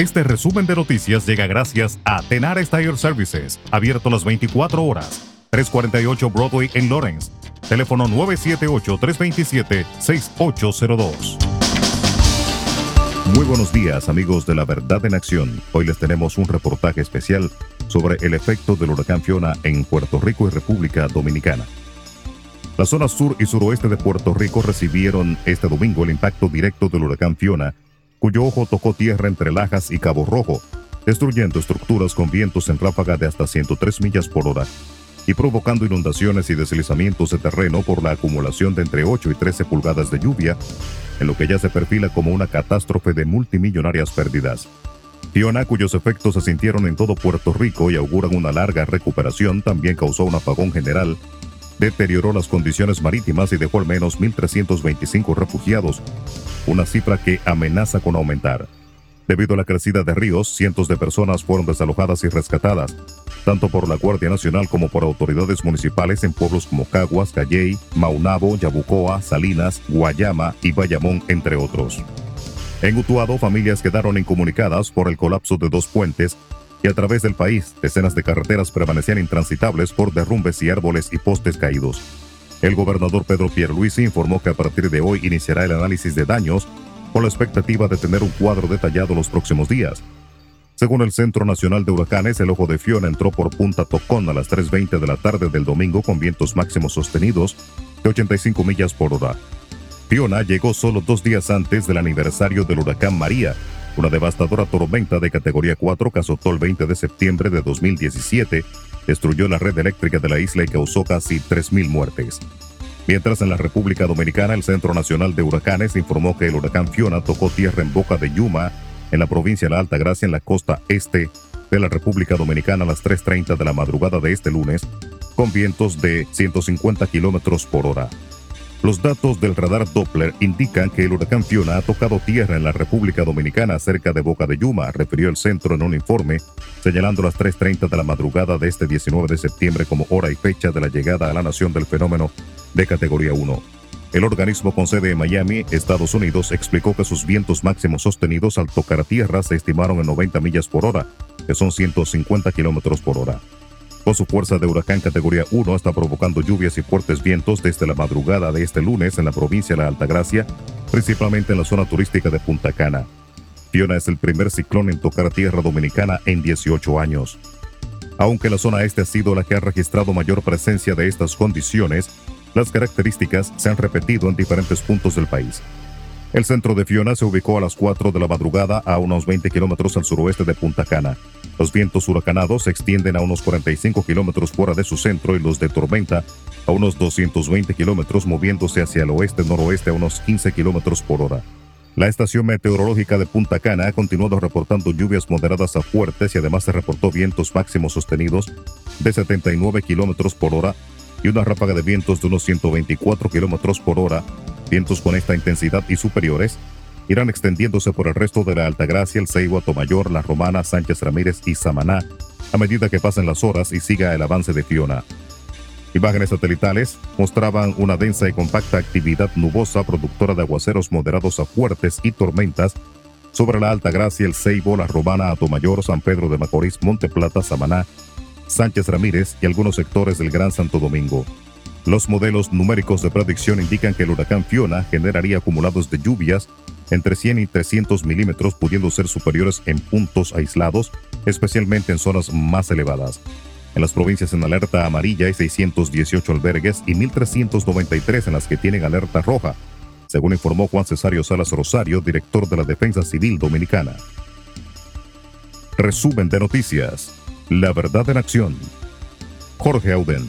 Este resumen de noticias llega gracias a Tenar Tire Services, abierto las 24 horas. 348 Broadway en Lawrence. Teléfono 978-327-6802. Muy buenos días amigos de la verdad en acción. Hoy les tenemos un reportaje especial sobre el efecto del huracán Fiona en Puerto Rico y República Dominicana. La zona sur y suroeste de Puerto Rico recibieron este domingo el impacto directo del huracán Fiona, cuyo ojo tocó tierra entre Lajas y Cabo Rojo, destruyendo estructuras con vientos en ráfaga de hasta 103 millas por hora y provocando inundaciones y deslizamientos de terreno por la acumulación de entre 8 y 13 pulgadas de lluvia, en lo que ya se perfila como una catástrofe de multimillonarias pérdidas. Fiona, cuyos efectos se sintieron en todo Puerto Rico y auguran una larga recuperación, también causó un apagón general, deterioró las condiciones marítimas y dejó al menos 1.325 refugiados, una cifra que amenaza con aumentar. Debido a la crecida de ríos, cientos de personas fueron desalojadas y rescatadas, tanto por la Guardia Nacional como por autoridades municipales en pueblos como Caguas, Calley, Maunabo, Yabucoa, Salinas, Guayama y Bayamón, entre otros. En Utuado, familias quedaron incomunicadas por el colapso de dos puentes y a través del país, decenas de carreteras permanecían intransitables por derrumbes y árboles y postes caídos. El gobernador Pedro Pierluisi informó que a partir de hoy iniciará el análisis de daños con la expectativa de tener un cuadro detallado los próximos días. Según el Centro Nacional de Huracanes, el ojo de Fiona entró por Punta Tocón a las 3.20 de la tarde del domingo con vientos máximos sostenidos de 85 millas por hora. Fiona llegó solo dos días antes del aniversario del huracán María, una devastadora tormenta de categoría 4 que azotó el 20 de septiembre de 2017, destruyó la red eléctrica de la isla y causó casi 3.000 muertes. Mientras en la República Dominicana el Centro Nacional de Huracanes informó que el huracán Fiona tocó tierra en Boca de Yuma, en la provincia de La Alta Gracia, en la costa este de la República Dominicana a las 3.30 de la madrugada de este lunes, con vientos de 150 kilómetros por hora. Los datos del radar Doppler indican que el huracán Fiona ha tocado tierra en la República Dominicana cerca de Boca de Yuma, refirió el centro en un informe, señalando las 3.30 de la madrugada de este 19 de septiembre como hora y fecha de la llegada a la nación del fenómeno de categoría 1. El organismo con sede en Miami, Estados Unidos, explicó que sus vientos máximos sostenidos al tocar tierra se estimaron en 90 millas por hora, que son 150 kilómetros por hora. Con su fuerza de huracán categoría 1 está provocando lluvias y fuertes vientos desde la madrugada de este lunes en la provincia de La Altagracia, principalmente en la zona turística de Punta Cana. Fiona es el primer ciclón en tocar tierra dominicana en 18 años. Aunque la zona este ha sido la que ha registrado mayor presencia de estas condiciones, las características se han repetido en diferentes puntos del país. El centro de Fiona se ubicó a las 4 de la madrugada a unos 20 kilómetros al suroeste de Punta Cana. Los vientos huracanados se extienden a unos 45 kilómetros fuera de su centro y los de tormenta a unos 220 kilómetros moviéndose hacia el oeste-noroeste a unos 15 kilómetros por hora. La estación meteorológica de Punta Cana ha continuado reportando lluvias moderadas a fuertes y además se reportó vientos máximos sostenidos de 79 kilómetros por hora y una ráfaga de vientos de unos 124 kilómetros por hora Vientos con esta intensidad y superiores irán extendiéndose por el resto de la Altagracia, el Ceibo, Tomayor, La Romana, Sánchez Ramírez y Samaná a medida que pasen las horas y siga el avance de Fiona. Imágenes satelitales mostraban una densa y compacta actividad nubosa productora de aguaceros moderados a fuertes y tormentas sobre la Altagracia, el Ceibo, La Romana, Atomayor, San Pedro de Macorís, Monte Plata, Samaná, Sánchez Ramírez y algunos sectores del Gran Santo Domingo. Los modelos numéricos de predicción indican que el huracán Fiona generaría acumulados de lluvias entre 100 y 300 milímetros, pudiendo ser superiores en puntos aislados, especialmente en zonas más elevadas. En las provincias en alerta amarilla hay 618 albergues y 1.393 en las que tienen alerta roja, según informó Juan Cesario Salas Rosario, director de la Defensa Civil Dominicana. Resumen de noticias. La verdad en acción. Jorge Auden.